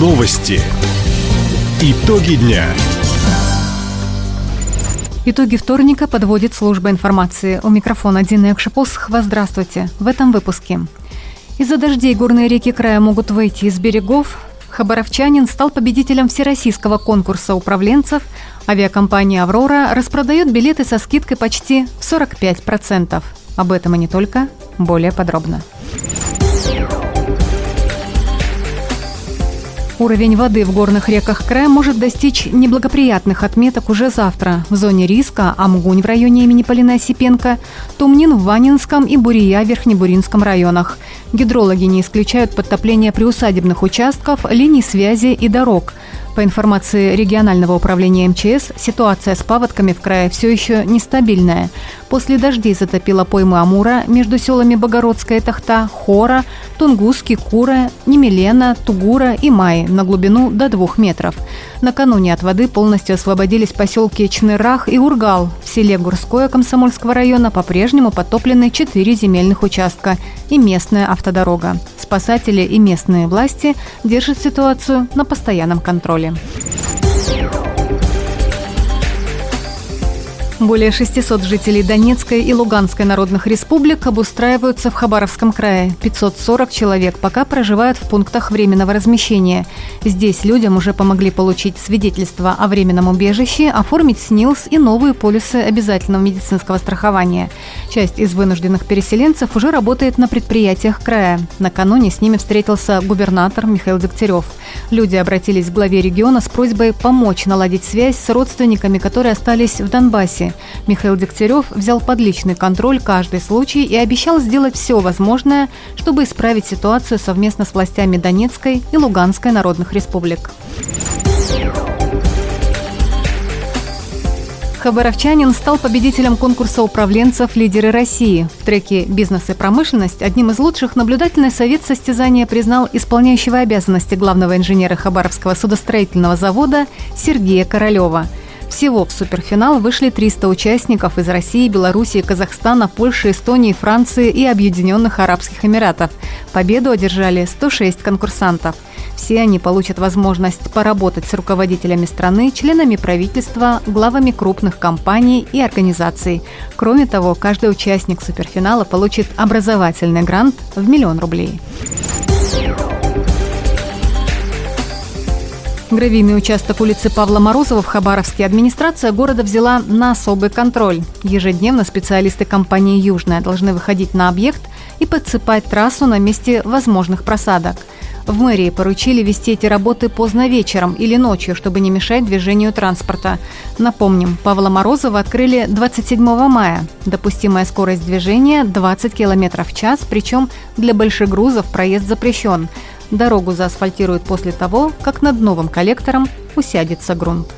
Новости. Итоги дня. Итоги вторника подводит служба информации. У микрофона Дина Экшипосхова. Здравствуйте. В этом выпуске. Из-за дождей горные реки края могут выйти из берегов. Хабаровчанин стал победителем всероссийского конкурса управленцев. Авиакомпания «Аврора» распродает билеты со скидкой почти в 45%. Об этом и не только. Более подробно. Уровень воды в горных реках края может достичь неблагоприятных отметок уже завтра. В зоне риска Амгунь в районе имени Полина Осипенко, Тумнин в Ванинском и Бурия в Верхнебуринском районах. Гидрологи не исключают подтопление приусадебных участков, линий связи и дорог – по информации регионального управления МЧС, ситуация с паводками в крае все еще нестабильная. После дождей затопило поймы Амура между селами Богородская Тахта, Хора, Тунгуски, Кура, Немелена, Тугура и Май на глубину до двух метров. Накануне от воды полностью освободились поселки Чнырах и Ургал. В селе Гурское Комсомольского района по-прежнему потоплены четыре земельных участка и местная автодорога. Спасатели и местные власти держат ситуацию на постоянном контроле. Более 600 жителей Донецкой и Луганской народных республик обустраиваются в Хабаровском крае. 540 человек пока проживают в пунктах временного размещения. Здесь людям уже помогли получить свидетельство о временном убежище, оформить СНИЛС и новые полисы обязательного медицинского страхования. Часть из вынужденных переселенцев уже работает на предприятиях края. Накануне с ними встретился губернатор Михаил Дегтярев. Люди обратились к главе региона с просьбой помочь наладить связь с родственниками, которые остались в Донбассе. Михаил Дегтярев взял под личный контроль каждый случай и обещал сделать все возможное, чтобы исправить ситуацию совместно с властями Донецкой и Луганской народных республик. Хабаровчанин стал победителем конкурса управленцев «Лидеры России». В треке «Бизнес и промышленность» одним из лучших наблюдательный совет состязания признал исполняющего обязанности главного инженера Хабаровского судостроительного завода Сергея Королева – всего в суперфинал вышли 300 участников из России, Белоруссии, Казахстана, Польши, Эстонии, Франции и Объединенных Арабских Эмиратов. Победу одержали 106 конкурсантов. Все они получат возможность поработать с руководителями страны, членами правительства, главами крупных компаний и организаций. Кроме того, каждый участник суперфинала получит образовательный грант в миллион рублей. Гравийный участок улицы Павла Морозова в Хабаровске администрация города взяла на особый контроль. Ежедневно специалисты компании «Южная» должны выходить на объект и подсыпать трассу на месте возможных просадок. В мэрии поручили вести эти работы поздно вечером или ночью, чтобы не мешать движению транспорта. Напомним, Павла Морозова открыли 27 мая. Допустимая скорость движения 20 км в час, причем для больших грузов проезд запрещен. Дорогу заасфальтируют после того, как над новым коллектором усядется грунт.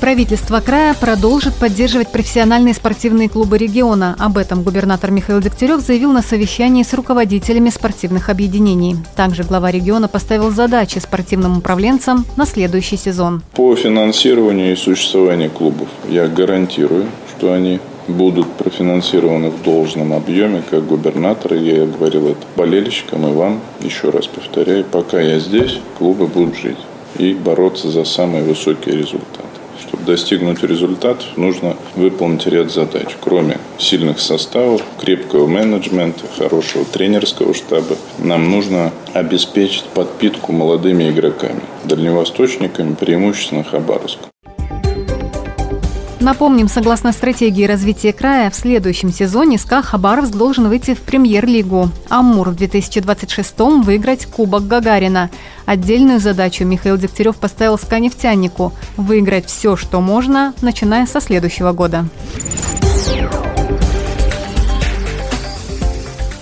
Правительство края продолжит поддерживать профессиональные спортивные клубы региона. Об этом губернатор Михаил Дегтярев заявил на совещании с руководителями спортивных объединений. Также глава региона поставил задачи спортивным управленцам на следующий сезон. По финансированию и существованию клубов я гарантирую, что они будут профинансированы в должном объеме, как губернатор, я говорил это болельщикам и вам, еще раз повторяю, пока я здесь, клубы будут жить и бороться за самые высокие результаты. Достигнуть результатов, нужно выполнить ряд задач. Кроме сильных составов, крепкого менеджмента, хорошего тренерского штаба, нам нужно обеспечить подпитку молодыми игроками, дальневосточниками, преимущественно Хабаровска. Напомним, согласно стратегии развития края, в следующем сезоне СКА Хабаровск должен выйти в премьер-лигу. Амур в 2026 выиграть Кубок Гагарина. Отдельную задачу Михаил Дегтярев поставил СКА нефтянику – выиграть все, что можно, начиная со следующего года.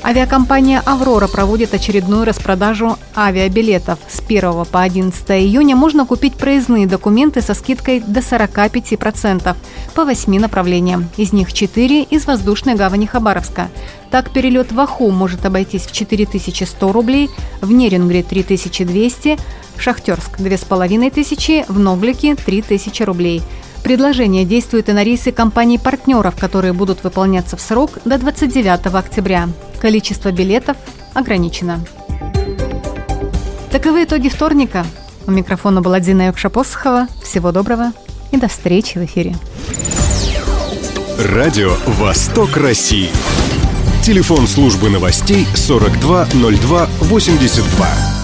Авиакомпания «Аврора» проводит очередную распродажу авиабилетов. С 1 по 11 июня можно купить проездные документы со скидкой до 45% по 8 направлениям. Из них 4 из воздушной гавани Хабаровска. Так, перелет в Аху может обойтись в 4100 рублей, в Нерингре 3200, в Шахтерск 2500, в Ноглике 3000 рублей. Предложение действует и на рейсы компаний-партнеров, которые будут выполняться в срок до 29 октября. Количество билетов ограничено. Таковы итоги вторника. У микрофона была Дина Юкшапосхова. Всего доброго и до встречи в эфире. Радио «Восток России». Телефон службы новостей 420282.